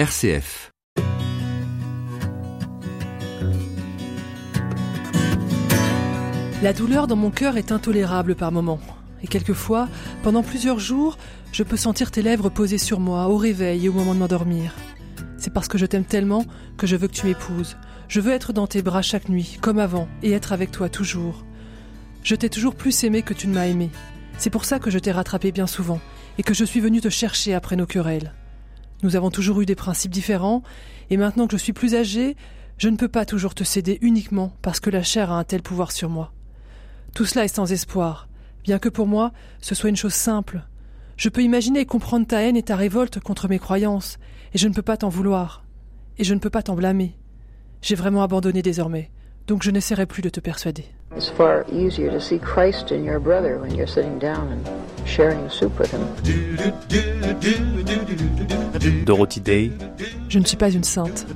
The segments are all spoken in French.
RCF. La douleur dans mon cœur est intolérable par moments. Et quelquefois, pendant plusieurs jours, je peux sentir tes lèvres posées sur moi, au réveil et au moment de m'endormir. C'est parce que je t'aime tellement que je veux que tu m'épouses. Je veux être dans tes bras chaque nuit, comme avant, et être avec toi toujours. Je t'ai toujours plus aimé que tu ne m'as aimé. C'est pour ça que je t'ai rattrapé bien souvent, et que je suis venu te chercher après nos querelles. Nous avons toujours eu des principes différents, et maintenant que je suis plus âgé, je ne peux pas toujours te céder uniquement parce que la chair a un tel pouvoir sur moi. Tout cela est sans espoir, bien que pour moi ce soit une chose simple. Je peux imaginer et comprendre ta haine et ta révolte contre mes croyances, et je ne peux pas t'en vouloir, et je ne peux pas t'en blâmer. J'ai vraiment abandonné désormais, donc je n'essaierai plus de te persuader. It's far easier to see Christ in your brother when you're sitting down sharing soup with him. Dorothy Day, Je ne suis pas une sainte.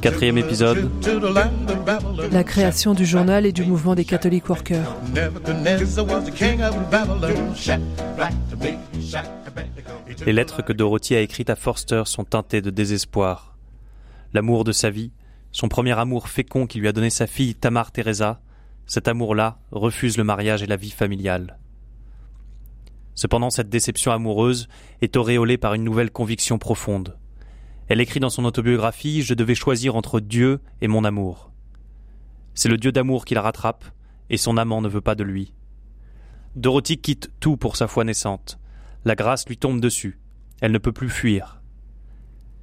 quatrième épisode, La création du journal et du mouvement des catholiques workers. les lettres que Dorothy a écrites à Forster sont teintées de désespoir. L'amour de sa vie, son premier amour fécond qui lui a donné sa fille Tamar Teresa, cet amour-là refuse le mariage et la vie familiale. Cependant, cette déception amoureuse est auréolée par une nouvelle conviction profonde. Elle écrit dans son autobiographie Je devais choisir entre Dieu et mon amour. C'est le Dieu d'amour qui la rattrape, et son amant ne veut pas de lui. Dorothy quitte tout pour sa foi naissante. La grâce lui tombe dessus. Elle ne peut plus fuir.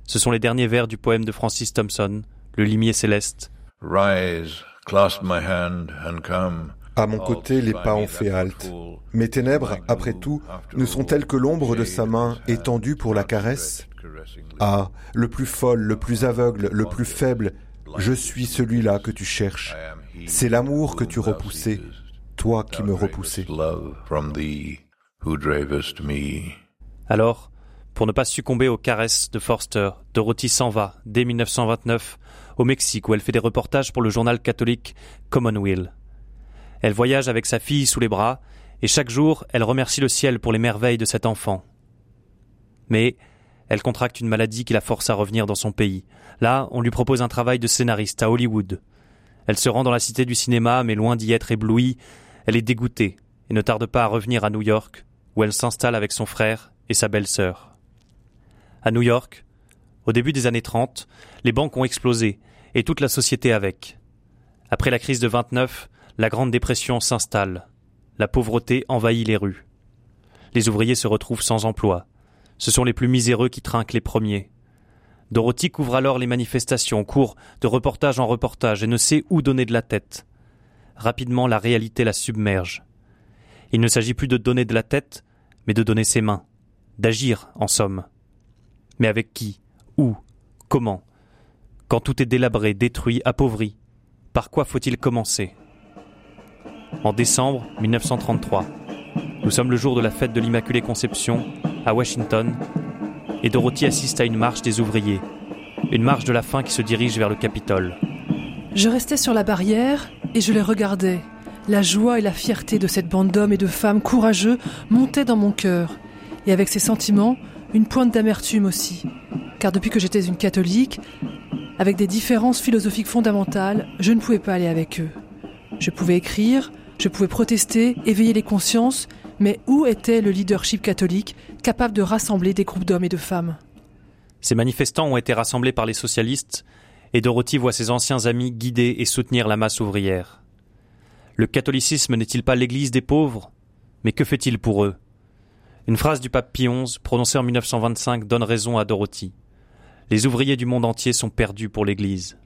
Ce sont les derniers vers du poème de Francis Thompson, Le limier céleste. Rise, clasp my hand and come. À mon côté, les pas ont fait halte. Mes ténèbres, après tout, ne sont-elles que l'ombre de sa main étendue pour la caresse Ah, le plus folle, le plus aveugle, le plus faible, je suis celui-là que tu cherches. C'est l'amour que tu repoussais, toi qui me repoussais. Love from thee, who dravest me. Alors, pour ne pas succomber aux caresses de Forster, Dorothy s'en va, dès 1929, au Mexique où elle fait des reportages pour le journal catholique Commonweal. Elle voyage avec sa fille sous les bras, et chaque jour elle remercie le ciel pour les merveilles de cet enfant. Mais elle contracte une maladie qui la force à revenir dans son pays. Là, on lui propose un travail de scénariste à Hollywood. Elle se rend dans la cité du cinéma, mais loin d'y être éblouie, elle est dégoûtée et ne tarde pas à revenir à New York, où elle s'installe avec son frère et sa belle-sœur. À New York, au début des années 30, les banques ont explosé, et toute la société avec. Après la crise de 29, la Grande Dépression s'installe. La pauvreté envahit les rues. Les ouvriers se retrouvent sans emploi. Ce sont les plus miséreux qui trinquent les premiers. Dorothy couvre alors les manifestations, court de reportage en reportage et ne sait où donner de la tête. Rapidement, la réalité la submerge. Il ne s'agit plus de donner de la tête, mais de donner ses mains, d'agir, en somme. Mais avec qui? Où Comment Quand tout est délabré, détruit, appauvri, par quoi faut-il commencer En décembre 1933, nous sommes le jour de la fête de l'Immaculée Conception à Washington, et Dorothy assiste à une marche des ouvriers, une marche de la faim qui se dirige vers le Capitole. Je restais sur la barrière et je les regardais. La joie et la fierté de cette bande d'hommes et de femmes courageux montaient dans mon cœur. Et avec ces sentiments, une pointe d'amertume aussi. Car depuis que j'étais une catholique, avec des différences philosophiques fondamentales, je ne pouvais pas aller avec eux. Je pouvais écrire, je pouvais protester, éveiller les consciences, mais où était le leadership catholique capable de rassembler des groupes d'hommes et de femmes? Ces manifestants ont été rassemblés par les socialistes, et Dorothy voit ses anciens amis guider et soutenir la masse ouvrière. Le catholicisme n'est-il pas l'Église des pauvres? Mais que fait-il pour eux? Une phrase du pape Pie XI, prononcée en 1925, donne raison à Dorothy. Les ouvriers du monde entier sont perdus pour l'Église.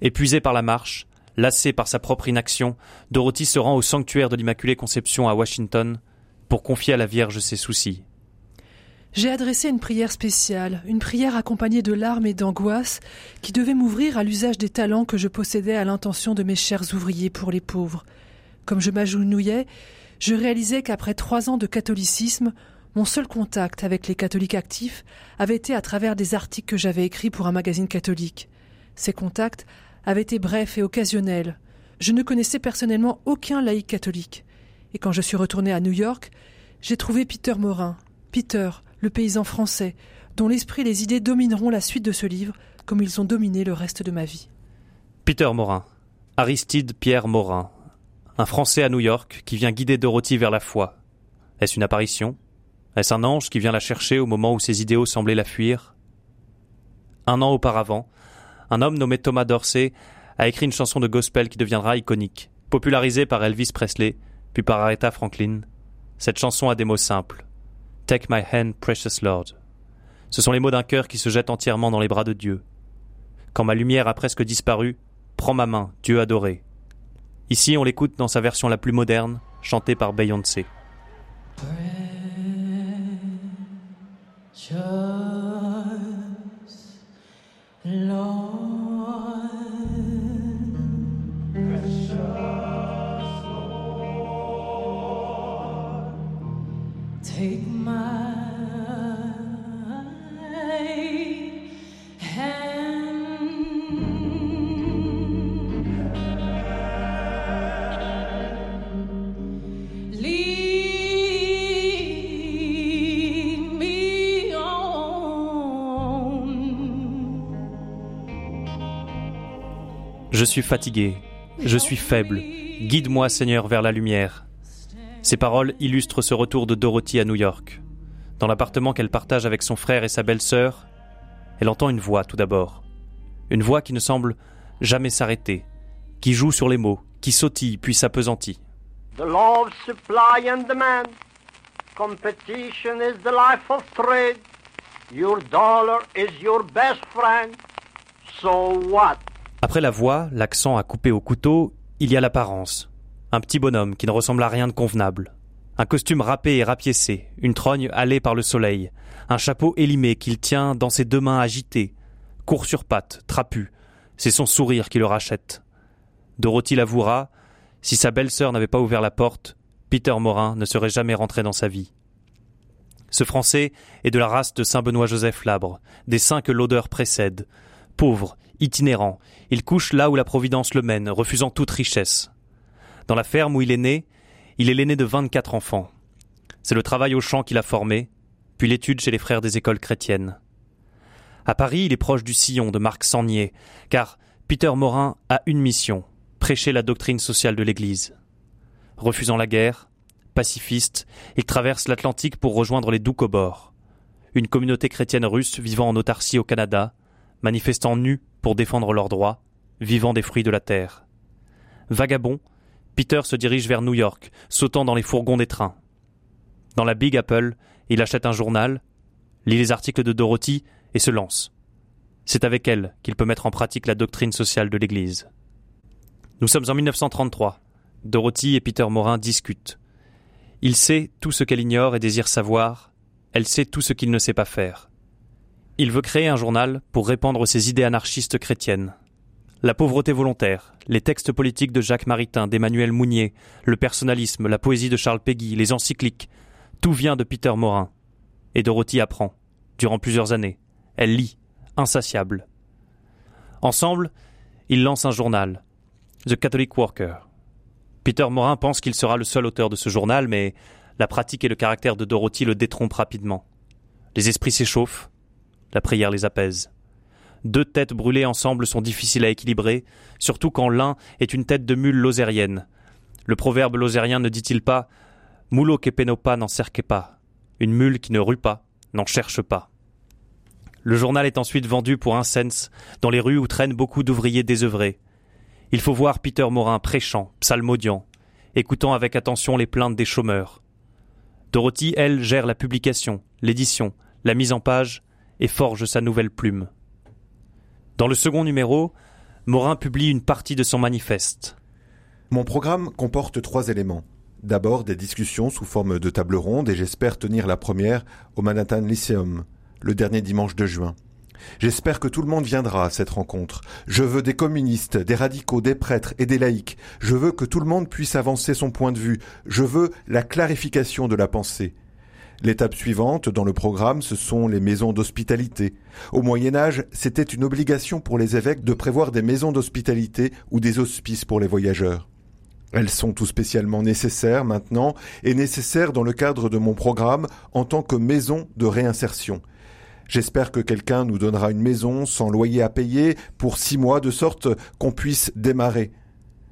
Épuisée par la marche, lassée par sa propre inaction, Dorothy se rend au sanctuaire de l'Immaculée Conception à Washington pour confier à la Vierge ses soucis. J'ai adressé une prière spéciale, une prière accompagnée de larmes et d'angoisse, qui devait m'ouvrir à l'usage des talents que je possédais à l'intention de mes chers ouvriers pour les pauvres. Comme je m'agenouillais, je réalisais qu'après trois ans de catholicisme, mon seul contact avec les catholiques actifs avait été à travers des articles que j'avais écrits pour un magazine catholique. Ces contacts avaient été brefs et occasionnels. Je ne connaissais personnellement aucun laïc catholique. Et quand je suis retourné à New York, J'ai trouvé Peter Morin. Peter, le paysan français, dont l'esprit et les idées domineront la suite de ce livre, comme ils ont dominé le reste de ma vie. Peter Morin. Aristide Pierre Morin. Un Français à New York qui vient guider Dorothy vers la foi. Est-ce une apparition? Est-ce un ange qui vient la chercher au moment où ses idéaux semblaient la fuir? Un an auparavant, un homme nommé Thomas Dorsey a écrit une chanson de gospel qui deviendra iconique, popularisée par Elvis Presley, puis par Aretha Franklin. Cette chanson a des mots simples. Take my hand, precious Lord. Ce sont les mots d'un cœur qui se jette entièrement dans les bras de Dieu. Quand ma lumière a presque disparu, prends ma main, Dieu adoré. Ici, on l'écoute dans sa version la plus moderne, chantée par Beyoncé. Just Lord. Precious Lord. Take Je suis fatigué, je suis faible, guide-moi Seigneur vers la lumière. Ces paroles illustrent ce retour de Dorothy à New York. Dans l'appartement qu'elle partage avec son frère et sa belle-sœur, elle entend une voix tout d'abord. Une voix qui ne semble jamais s'arrêter, qui joue sur les mots, qui sautille puis s'apesantit. The law of supply and demand. Competition is the life of trade. Your dollar is your best friend. So what? Après la voix, l'accent à couper au couteau, il y a l'apparence. Un petit bonhomme qui ne ressemble à rien de convenable. Un costume râpé et rapiécé, une trogne hâlée par le soleil, un chapeau élimé qu'il tient dans ses deux mains agitées, court sur pattes, trapu. C'est son sourire qui le rachète. Dorothy l'avouera, si sa belle-sœur n'avait pas ouvert la porte, Peter Morin ne serait jamais rentré dans sa vie. Ce Français est de la race de Saint Benoît-Joseph Labre, des saints que l'odeur précède. Pauvre, itinérant, il couche là où la Providence le mène, refusant toute richesse. Dans la ferme où il est né, il est l'aîné de vingt-quatre enfants. C'est le travail au champ qu'il a formé, puis l'étude chez les frères des écoles chrétiennes. À Paris, il est proche du sillon de Marc Sangnier, car Peter Morin a une mission, prêcher la doctrine sociale de l'Église. Refusant la guerre, pacifiste, il traverse l'Atlantique pour rejoindre les Doukhobors, une communauté chrétienne russe vivant en autarcie au Canada, manifestant nus pour défendre leurs droits, vivant des fruits de la terre. Vagabond, Peter se dirige vers New York, sautant dans les fourgons des trains. Dans la Big Apple, il achète un journal, lit les articles de Dorothy et se lance. C'est avec elle qu'il peut mettre en pratique la doctrine sociale de l'Église. Nous sommes en 1933. Dorothy et Peter Morin discutent. Il sait tout ce qu'elle ignore et désire savoir. Elle sait tout ce qu'il ne sait pas faire. Il veut créer un journal pour répandre ses idées anarchistes chrétiennes. La pauvreté volontaire, les textes politiques de Jacques Maritain, d'Emmanuel Mounier, le personnalisme, la poésie de Charles Péguy, les encycliques, tout vient de Peter Morin. Et Dorothy apprend, durant plusieurs années. Elle lit, insatiable. Ensemble, ils lancent un journal, The Catholic Worker. Peter Morin pense qu'il sera le seul auteur de ce journal, mais la pratique et le caractère de Dorothy le détrompent rapidement. Les esprits s'échauffent, la prière les apaise. Deux têtes brûlées ensemble sont difficiles à équilibrer, surtout quand l'un est une tête de mule lozérienne. Le proverbe lozérien ne dit-il pas Moulo que penopa n'en cerque pas. Une mule qui ne rue pas, n'en cherche pas. Le journal est ensuite vendu pour un cents dans les rues où traînent beaucoup d'ouvriers désœuvrés. Il faut voir Peter Morin prêchant, psalmodiant, écoutant avec attention les plaintes des chômeurs. Dorothy, elle, gère la publication, l'édition, la mise en page et forge sa nouvelle plume. Dans le second numéro, Morin publie une partie de son manifeste. Mon programme comporte trois éléments. D'abord des discussions sous forme de table ronde et j'espère tenir la première au Manhattan Lyceum, le dernier dimanche de juin. J'espère que tout le monde viendra à cette rencontre. Je veux des communistes, des radicaux, des prêtres et des laïcs. Je veux que tout le monde puisse avancer son point de vue. Je veux la clarification de la pensée. L'étape suivante dans le programme, ce sont les maisons d'hospitalité. Au Moyen Âge, c'était une obligation pour les évêques de prévoir des maisons d'hospitalité ou des hospices pour les voyageurs. Elles sont tout spécialement nécessaires maintenant et nécessaires dans le cadre de mon programme en tant que maison de réinsertion. J'espère que quelqu'un nous donnera une maison sans loyer à payer pour six mois de sorte qu'on puisse démarrer.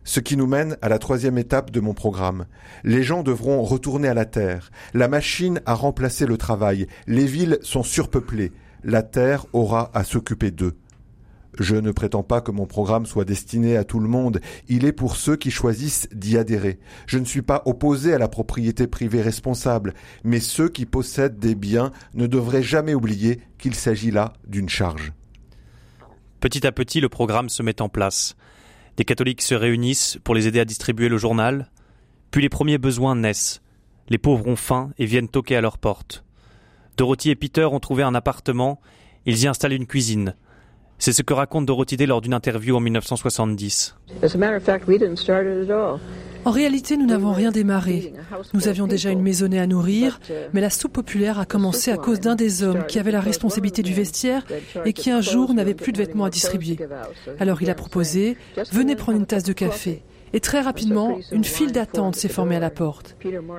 Ce qui nous mène à la troisième étape de mon programme. Les gens devront retourner à la terre. La machine a remplacé le travail. Les villes sont surpeuplées. La terre aura à s'occuper d'eux. Je ne prétends pas que mon programme soit destiné à tout le monde, il est pour ceux qui choisissent d'y adhérer. Je ne suis pas opposé à la propriété privée responsable, mais ceux qui possèdent des biens ne devraient jamais oublier qu'il s'agit là d'une charge. Petit à petit, le programme se met en place. Des catholiques se réunissent pour les aider à distribuer le journal, puis les premiers besoins naissent. Les pauvres ont faim et viennent toquer à leur porte. Dorothy et Peter ont trouvé un appartement, ils y installent une cuisine. C'est ce que raconte Dorothy Day lors d'une interview en 1970. En réalité, nous n'avons rien démarré. Nous avions déjà une maisonnée à nourrir, mais la soupe populaire a commencé à cause d'un des hommes qui avait la responsabilité du vestiaire et qui un jour n'avait plus de vêtements à distribuer. Alors il a proposé, venez prendre une tasse de café. Et très rapidement, une file d'attente s'est formée à la porte.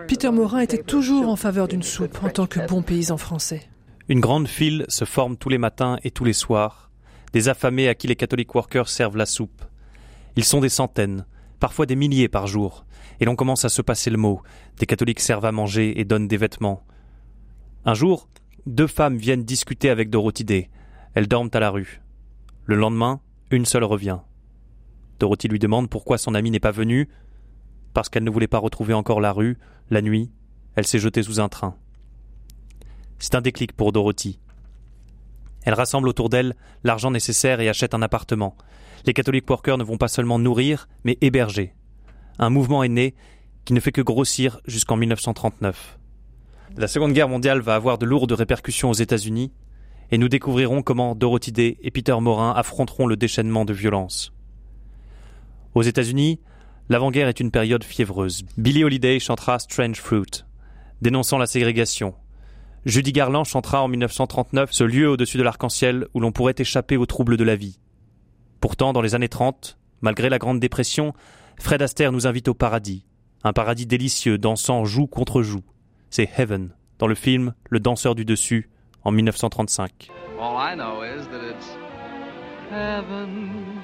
Peter Morin était toujours en faveur d'une soupe en tant que bon paysan français. Une grande file se forme tous les matins et tous les soirs des affamés à qui les Catholic Workers servent la soupe. Ils sont des centaines, parfois des milliers par jour, et l'on commence à se passer le mot. Des catholiques servent à manger et donnent des vêtements. Un jour, deux femmes viennent discuter avec Dorothy Day. Elles dorment à la rue. Le lendemain, une seule revient. Dorothy lui demande pourquoi son amie n'est pas venue. Parce qu'elle ne voulait pas retrouver encore la rue, la nuit, elle s'est jetée sous un train. C'est un déclic pour Dorothy. Elle rassemble autour d'elle l'argent nécessaire et achète un appartement. Les catholiques workers ne vont pas seulement nourrir, mais héberger. Un mouvement est né qui ne fait que grossir jusqu'en 1939. La Seconde Guerre mondiale va avoir de lourdes répercussions aux États-Unis, et nous découvrirons comment Dorothy Day et Peter Morin affronteront le déchaînement de violence. Aux États-Unis, l'avant-guerre est une période fiévreuse. Billie Holiday chantera Strange Fruit, dénonçant la ségrégation, Judy Garland chantera en 1939 ce lieu au-dessus de l'arc-en-ciel où l'on pourrait échapper aux troubles de la vie. Pourtant, dans les années 30, malgré la Grande Dépression, Fred Astaire nous invite au paradis, un paradis délicieux dansant joue contre joue. C'est Heaven, dans le film Le danseur du dessus, en 1935. All I know is that it's heaven.